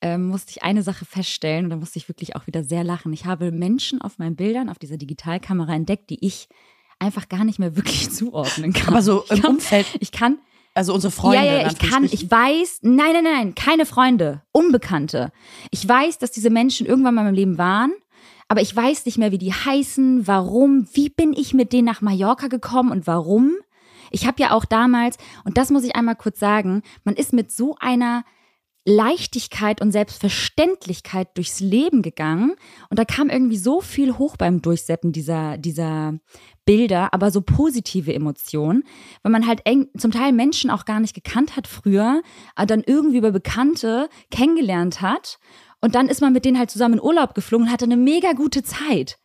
Speaker 2: ähm, musste ich eine Sache feststellen und da musste ich wirklich auch wieder sehr lachen. Ich habe Menschen auf meinen Bildern, auf dieser Digitalkamera entdeckt, die ich einfach gar nicht mehr wirklich zuordnen kann.
Speaker 3: Aber so im
Speaker 2: kann,
Speaker 3: Umfeld.
Speaker 2: Ich kann
Speaker 3: also unsere Freunde.
Speaker 2: Ja, ja, ich kann, ich weiß, nein, nein, nein, keine Freunde, Unbekannte. Ich weiß, dass diese Menschen irgendwann mal in meinem Leben waren, aber ich weiß nicht mehr, wie die heißen, warum, wie bin ich mit denen nach Mallorca gekommen und warum. Ich habe ja auch damals, und das muss ich einmal kurz sagen, man ist mit so einer Leichtigkeit und Selbstverständlichkeit durchs Leben gegangen. Und da kam irgendwie so viel hoch beim Durchseppen dieser, dieser Bilder, aber so positive Emotionen, weil man halt eng, zum Teil Menschen auch gar nicht gekannt hat früher, aber dann irgendwie über Bekannte kennengelernt hat. Und dann ist man mit denen halt zusammen in Urlaub geflogen und hatte eine mega gute Zeit.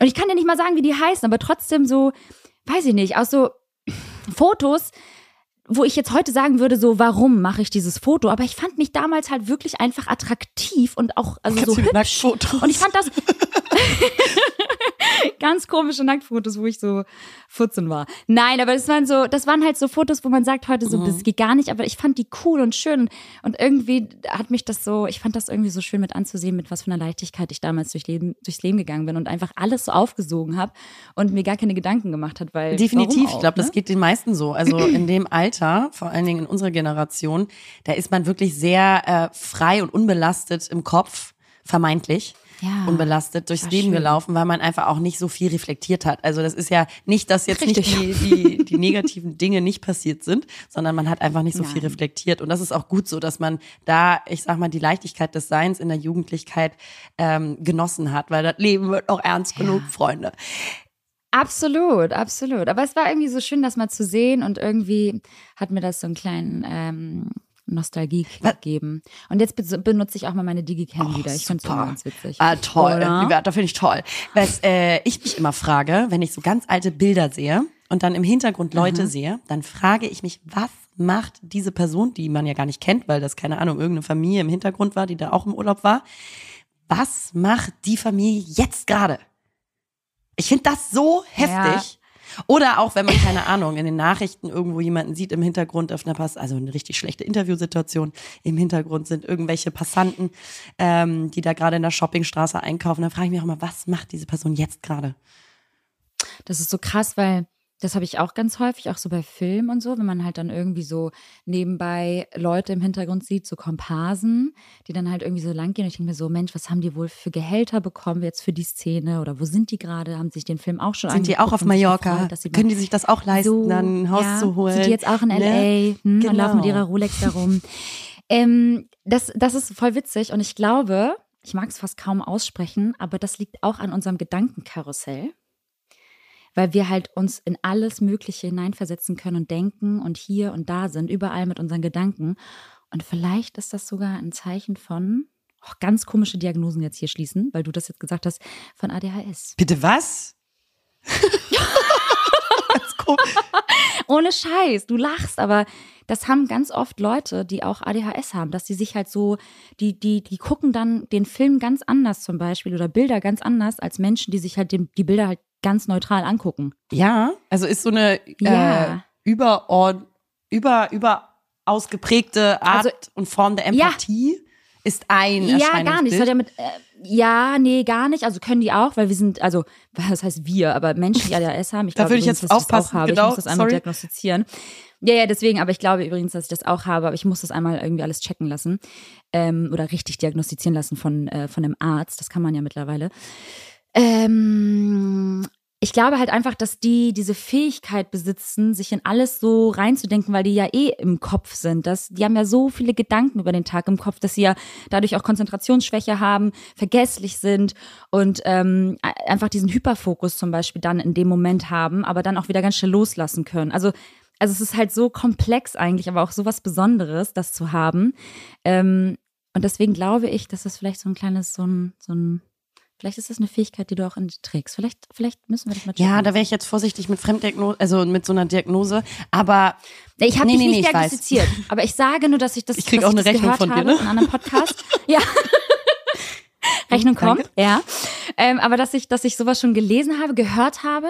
Speaker 2: Und ich kann dir nicht mal sagen, wie die heißen, aber trotzdem so, weiß ich nicht, aus so Fotos, wo ich jetzt heute sagen würde, so, warum mache ich dieses Foto? Aber ich fand mich damals halt wirklich einfach attraktiv und auch also so hübsch. Und ich fand das ganz komische Nacktfotos, wo ich so 14 war. Nein, aber das waren so, das waren halt so Fotos, wo man sagt heute so, mhm. das geht gar nicht, aber ich fand die cool und schön und irgendwie hat mich das so, ich fand das irgendwie so schön mit anzusehen, mit was für einer Leichtigkeit ich damals durch Leben, durchs Leben gegangen bin und einfach alles so aufgesogen habe und mir gar keine Gedanken gemacht hat, weil
Speaker 3: definitiv, auch, ich glaube, ne? das geht den meisten so. Also in dem Alter, vor allen Dingen in unserer Generation, da ist man wirklich sehr äh, frei und unbelastet im Kopf vermeintlich ja, unbelastet durchs Leben schön. gelaufen, weil man einfach auch nicht so viel reflektiert hat. Also das ist ja nicht, dass jetzt Richtig. nicht die, die, die negativen Dinge nicht passiert sind, sondern man hat einfach nicht so Nein. viel reflektiert. Und das ist auch gut so, dass man da, ich sag mal, die Leichtigkeit des Seins in der Jugendlichkeit ähm, genossen hat, weil das Leben wird auch ernst ja. genug, Freunde.
Speaker 2: Absolut, absolut. Aber es war irgendwie so schön, das mal zu sehen und irgendwie hat mir das so einen kleinen ähm, Nostalgie geben. Und jetzt benutze ich auch mal meine Digicam oh, wieder. Ich finde es ganz witzig.
Speaker 3: Ah, toll. Oder? Das finde ich toll. Was äh, ich mich immer frage, wenn ich so ganz alte Bilder sehe und dann im Hintergrund Leute mhm. sehe, dann frage ich mich, was macht diese Person, die man ja gar nicht kennt, weil das, keine Ahnung, irgendeine Familie im Hintergrund war, die da auch im Urlaub war. Was macht die Familie jetzt gerade? Ich finde das so heftig. Ja. Oder auch, wenn man, keine Ahnung, in den Nachrichten irgendwo jemanden sieht im Hintergrund auf einer Pass, also eine richtig schlechte Interviewsituation. Im Hintergrund sind irgendwelche Passanten, ähm, die da gerade in der Shoppingstraße einkaufen. Da frage ich mich auch mal, was macht diese Person jetzt gerade?
Speaker 2: Das ist so krass, weil Das habe ich auch ganz häufig, auch so bei Filmen und so, wenn man halt dann irgendwie so nebenbei Leute im Hintergrund sieht, so Komparsen, die dann halt irgendwie so lang gehen. Und ich denke mir so, Mensch, was haben die wohl für Gehälter bekommen jetzt für die Szene? Oder wo sind die gerade? Haben sich den Film auch schon
Speaker 3: Sind die auch auf Mallorca? Gefreut, Können die sich das auch leisten, so, dann ein Haus ja, zu holen?
Speaker 2: Sind die jetzt auch in L.A. Ne? Hm, genau. und laufen mit ihrer Rolex da rum? ähm, das, das ist voll witzig und ich glaube, ich mag es fast kaum aussprechen, aber das liegt auch an unserem Gedankenkarussell weil wir halt uns in alles Mögliche hineinversetzen können und denken und hier und da sind, überall mit unseren Gedanken. Und vielleicht ist das sogar ein Zeichen von, oh, ganz komische Diagnosen jetzt hier schließen, weil du das jetzt gesagt hast, von ADHS.
Speaker 3: Bitte was?
Speaker 2: Ohne Scheiß, du lachst, aber das haben ganz oft Leute, die auch ADHS haben, dass die sich halt so, die, die, die gucken dann den Film ganz anders zum Beispiel oder Bilder ganz anders als Menschen, die sich halt den, die Bilder halt ganz neutral angucken.
Speaker 3: Ja, also ist so eine ja. äh, über, über, über ausgeprägte Art also, und Form der Empathie. Ja. Ist ein
Speaker 2: Ja, gar nicht. Ja, mit, äh, ja, nee, gar nicht. Also können die auch, weil wir sind, also, was heißt wir, aber Menschen, die ADHS haben, ich
Speaker 3: da glaube, ich jetzt dass ich das auch habe.
Speaker 2: Genau, ich muss das einmal sorry. diagnostizieren. Ja, ja, deswegen, aber ich glaube übrigens, dass ich das auch habe, aber ich muss das einmal irgendwie alles checken lassen ähm, oder richtig diagnostizieren lassen von, äh, von einem Arzt. Das kann man ja mittlerweile. Ähm, ich glaube halt einfach, dass die diese Fähigkeit besitzen, sich in alles so reinzudenken, weil die ja eh im Kopf sind. Das, die haben ja so viele Gedanken über den Tag im Kopf, dass sie ja dadurch auch Konzentrationsschwäche haben, vergesslich sind und ähm, einfach diesen Hyperfokus zum Beispiel dann in dem Moment haben, aber dann auch wieder ganz schnell loslassen können. Also also es ist halt so komplex eigentlich, aber auch so was Besonderes, das zu haben. Ähm, und deswegen glaube ich, dass das vielleicht so ein kleines, so ein, so ein Vielleicht ist das eine Fähigkeit, die du auch in trägst. Vielleicht, vielleicht müssen wir das mal checken.
Speaker 3: Ja, da wäre ich jetzt vorsichtig mit Fremddiagnose, also mit so einer Diagnose. Aber
Speaker 2: ich habe nee, dich nee, nicht nee, diagnostiziert. Aber ich sage nur, dass ich das,
Speaker 3: ich krieg auch eine Rechnung von dir, ne?
Speaker 2: in einem anderen Podcast. ja. Rechnung kommt, Danke. ja. Ähm, aber dass ich, dass ich sowas schon gelesen habe, gehört habe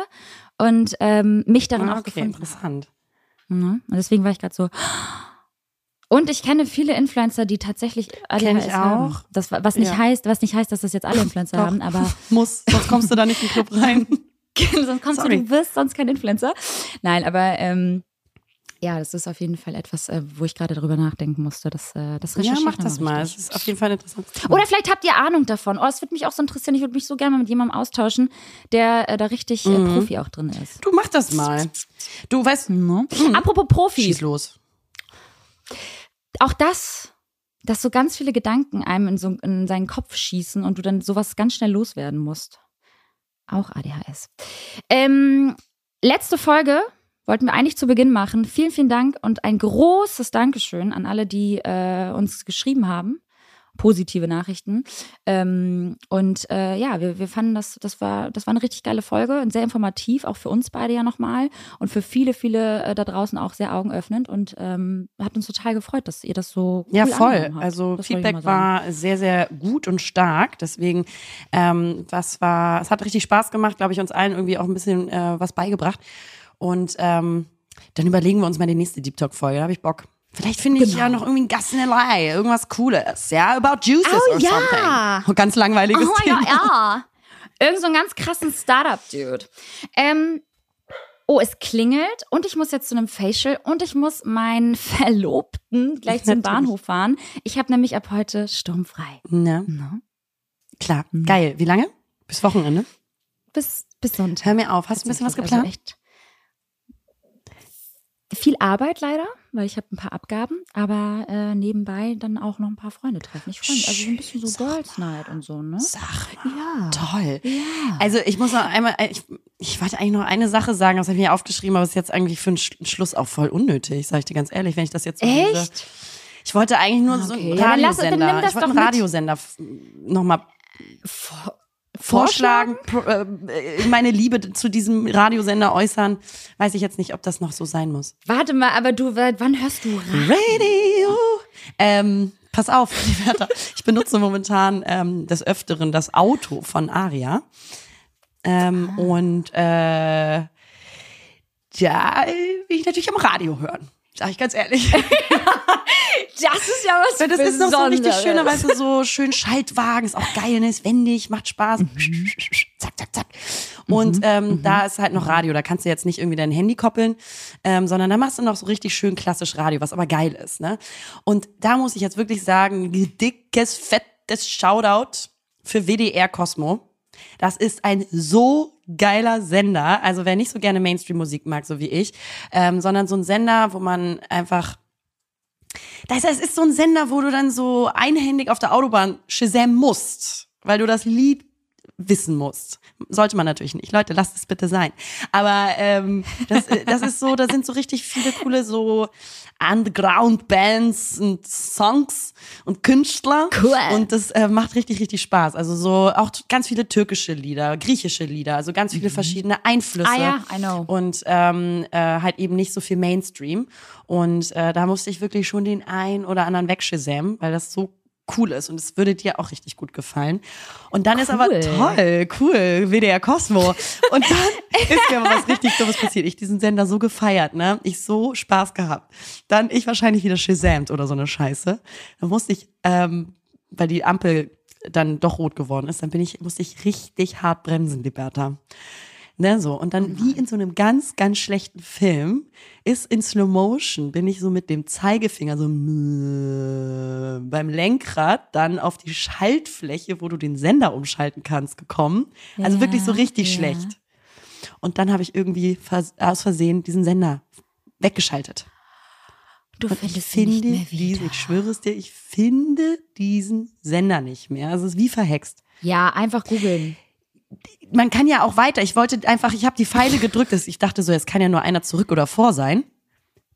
Speaker 2: und ähm, mich darin ah, okay, auch gefunden
Speaker 3: interessant.
Speaker 2: Habe. Mhm. Und deswegen war ich gerade so, und ich kenne viele Influencer, die tatsächlich ADHS ich haben. Auch. Das, was nicht ja. heißt, was nicht heißt, dass das jetzt alle Influencer Doch. haben, aber
Speaker 3: muss, sonst kommst du da nicht in den Club rein.
Speaker 2: sonst kommst Sorry. du, du wirst sonst kein Influencer. Nein, aber ähm, ja, das ist auf jeden Fall etwas, äh, wo ich gerade darüber nachdenken musste. Das, äh, das
Speaker 3: Ja, mach das mal. Es ist auf jeden Fall interessant.
Speaker 2: Oder vielleicht habt ihr Ahnung davon. Oh, es würde mich auch so interessieren. Ich würde mich so gerne mal mit jemandem austauschen, der äh, da richtig äh, mhm. Profi auch drin ist.
Speaker 3: Du mach das mal. Du weißt. Mhm.
Speaker 2: Apropos Profi.
Speaker 3: Schieß los
Speaker 2: auch das, dass so ganz viele Gedanken einem in, so, in seinen Kopf schießen und du dann sowas ganz schnell loswerden musst. Auch ADHS. Ähm, letzte Folge wollten wir eigentlich zu Beginn machen. Vielen, vielen Dank und ein großes Dankeschön an alle, die äh, uns geschrieben haben positive Nachrichten. Ähm, und äh, ja, wir, wir fanden das, das war, das war eine richtig geile Folge und sehr informativ, auch für uns beide ja nochmal und für viele, viele äh, da draußen auch sehr augenöffnend und ähm, hat uns total gefreut, dass ihr das so cool
Speaker 3: Ja, voll. Also das Feedback war sehr, sehr gut und stark. Deswegen, ähm, was war, es hat richtig Spaß gemacht, glaube ich, uns allen irgendwie auch ein bisschen äh, was beigebracht. Und ähm, dann überlegen wir uns mal die nächste Deep Talk-Folge. Da habe ich Bock. Vielleicht finde ich genau. ja noch irgendwie einen Gast in der Reihe, irgendwas Cooles, ja, about juices oh, or ja. something. Ganz langweiliges oh, Thema.
Speaker 2: Ja, ja. Irgend so einen ganz krassen Startup-Dude. Ähm, oh, es klingelt und ich muss jetzt zu einem Facial und ich muss meinen Verlobten gleich zum Bahnhof fahren. Ich habe nämlich ab heute sturmfrei.
Speaker 3: Ne? No. Klar, mhm. geil. Wie lange? Bis Wochenende?
Speaker 2: Bis, bis Sonntag.
Speaker 3: Hör mir auf, hast du ein bisschen was geplant? Also echt
Speaker 2: viel Arbeit leider, weil ich habe ein paar Abgaben, aber äh, nebenbei dann auch noch ein paar Freunde treffen. Ich freue mich, also so ein bisschen so Girls Night und so, ne?
Speaker 3: Sag Ja. Toll. Ja. Also ich muss noch einmal, äh, ich, ich wollte eigentlich noch eine Sache sagen, das habe ich mir aufgeschrieben, aber es ist jetzt eigentlich für einen Schluss auch voll unnötig, sage ich dir ganz ehrlich, wenn ich das jetzt so
Speaker 2: Echt?
Speaker 3: Ich wollte eigentlich nur okay. so einen Radiosender, ja, ich wollte einen Radiosender nochmal vorschlagen, äh, meine Liebe zu diesem Radiosender äußern. Weiß ich jetzt nicht, ob das noch so sein muss.
Speaker 2: Warte mal, aber du, wann hörst du
Speaker 3: Radio? Radio. Ähm, pass auf, ich benutze momentan ähm, des Öfteren das Auto von Aria. Ähm, ah. Und äh, ja, will ich natürlich am Radio hören. Sag ich ganz ehrlich.
Speaker 2: Das ist ja was Das
Speaker 3: Besonderes. ist noch so richtig schöner, weißt du, so schön Schaltwagen, ist auch geil, ne, ist wendig, macht Spaß. Mhm. zack, zack, zack. Und mhm. ähm, mhm. da ist halt noch Radio. Da kannst du jetzt nicht irgendwie dein Handy koppeln, ähm, sondern da machst du noch so richtig schön klassisch Radio, was aber geil ist. Ne? Und da muss ich jetzt wirklich sagen, dickes, fettes Shoutout für WDR Cosmo. Das ist ein so geiler Sender. Also wer nicht so gerne Mainstream-Musik mag, so wie ich, ähm, sondern so ein Sender, wo man einfach das ist so ein Sender, wo du dann so einhändig auf der Autobahn Shazam musst, weil du das Lied wissen musst. Sollte man natürlich nicht. Leute, lasst es bitte sein. Aber ähm, das, das ist so, da sind so richtig viele coole so Underground-Bands und Songs und Künstler.
Speaker 2: Cool.
Speaker 3: Und das äh, macht richtig, richtig Spaß. Also so auch ganz viele türkische Lieder, griechische Lieder, also ganz viele mhm. verschiedene Einflüsse.
Speaker 2: Ah ja, I know.
Speaker 3: Und ähm, äh, halt eben nicht so viel Mainstream. Und äh, da musste ich wirklich schon den ein oder anderen wegschämen, weil das so cool ist und es würde dir auch richtig gut gefallen. Und dann cool. ist aber toll, cool, WDR Cosmo. Und dann ist mir aber was richtig Dummes passiert. Ich diesen Sender so gefeiert, ne? Ich so Spaß gehabt. Dann ich wahrscheinlich wieder shazamt oder so eine Scheiße. Dann musste ich, ähm, weil die Ampel dann doch rot geworden ist, dann bin ich, musste ich richtig hart bremsen, Liberta. Ne, so. Und dann, wie in so einem ganz, ganz schlechten Film, ist in Slow Motion, bin ich so mit dem Zeigefinger so beim Lenkrad dann auf die Schaltfläche, wo du den Sender umschalten kannst, gekommen. Also ja, wirklich so richtig ja. schlecht. Und dann habe ich irgendwie aus Versehen diesen Sender weggeschaltet.
Speaker 2: Du und ich finde diesen,
Speaker 3: ich schwöre es dir, ich finde diesen Sender nicht mehr. Also es ist wie verhext.
Speaker 2: Ja, einfach googeln
Speaker 3: man kann ja auch weiter. Ich wollte einfach, ich habe die Pfeile gedrückt. Ich dachte so, jetzt kann ja nur einer zurück oder vor sein.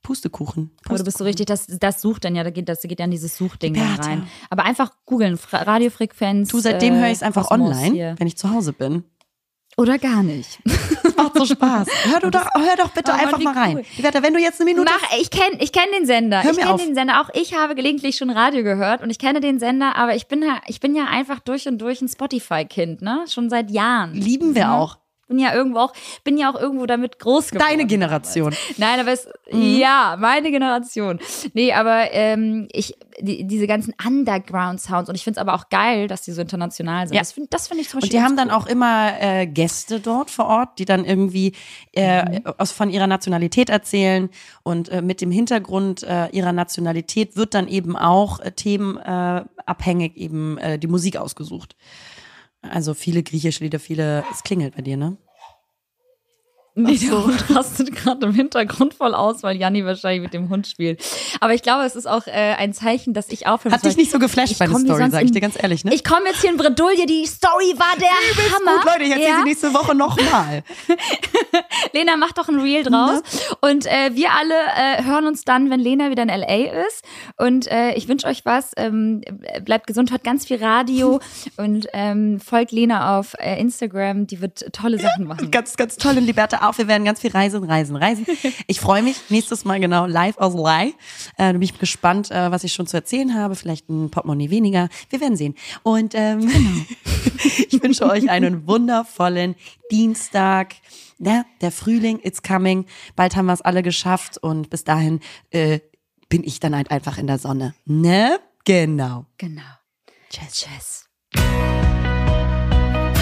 Speaker 3: Pustekuchen. Pustekuchen.
Speaker 2: Aber du bist so richtig, das, das sucht dann ja, das geht, das geht ja in dieses Suchding dann rein. Aber einfach googeln, Radiofrequenz.
Speaker 3: Du, seitdem äh, höre ich es einfach Kosmos online, hier. wenn ich zu Hause bin.
Speaker 2: Oder gar nicht.
Speaker 3: Das macht so Spaß. Hör, du doch, hör doch bitte oh, einfach mal rein. Cool. Warte, wenn du jetzt eine Minute.
Speaker 2: Mach, ich kenne ich kenn den Sender.
Speaker 3: Hör
Speaker 2: ich
Speaker 3: kenne
Speaker 2: den Sender. Auch ich habe gelegentlich schon Radio gehört und ich kenne den Sender, aber ich bin ja, ich bin ja einfach durch und durch ein Spotify-Kind, ne? Schon seit Jahren.
Speaker 3: Lieben wir mhm. auch
Speaker 2: bin ja irgendwo auch, bin ja auch irgendwo damit groß geworden.
Speaker 3: Deine Generation.
Speaker 2: Nein, aber es, mhm. ja, meine Generation. Nee, aber ähm, ich, die, diese ganzen Underground-Sounds und ich finde es aber auch geil, dass die so international sind.
Speaker 3: Ja.
Speaker 2: Das finde das find ich zum
Speaker 3: Beispiel. Und die haben dann auch immer äh, Gäste dort vor Ort, die dann irgendwie äh, mhm. aus, von ihrer Nationalität erzählen und äh, mit dem Hintergrund äh, ihrer Nationalität wird dann eben auch äh, themenabhängig eben äh, die Musik ausgesucht. Also viele griechische Lieder, viele. Es klingelt bei dir, ne?
Speaker 2: Nee, so. der Hund rastet gerade im Hintergrund voll aus, weil Janni wahrscheinlich mit dem Hund spielt. Aber ich glaube, es ist auch äh, ein Zeichen, dass ich aufhöre.
Speaker 3: Hat dich nicht so geflasht bei der Story, sag ich dir ganz ehrlich, ne?
Speaker 2: Ich komme jetzt hier in Bredouille, die Story war der Übelst Hammer.
Speaker 3: Gut, Leute, ich erzähle ja. sie nächste Woche nochmal.
Speaker 2: Lena macht doch ein Reel draus. Ne? Und äh, wir alle äh, hören uns dann, wenn Lena wieder in L.A. ist. Und äh, ich wünsche euch was. Ähm, bleibt gesund, hört ganz viel Radio und ähm, folgt Lena auf äh, Instagram. Die wird tolle Sachen machen.
Speaker 3: Ganz, ganz tolle Liberta auf. Wir werden ganz viel reisen, reisen, reisen. Ich freue mich. Nächstes Mal genau live aus Lai. Äh, bin ich gespannt, äh, was ich schon zu erzählen habe. Vielleicht ein Portemonnaie weniger. Wir werden sehen. Und ähm, genau. ich wünsche euch einen wundervollen Dienstag. Ja, der Frühling, it's coming. Bald haben wir es alle geschafft und bis dahin äh, bin ich dann halt einfach in der Sonne. Ne? Genau.
Speaker 2: Genau.
Speaker 3: Tschüss. Tschüss.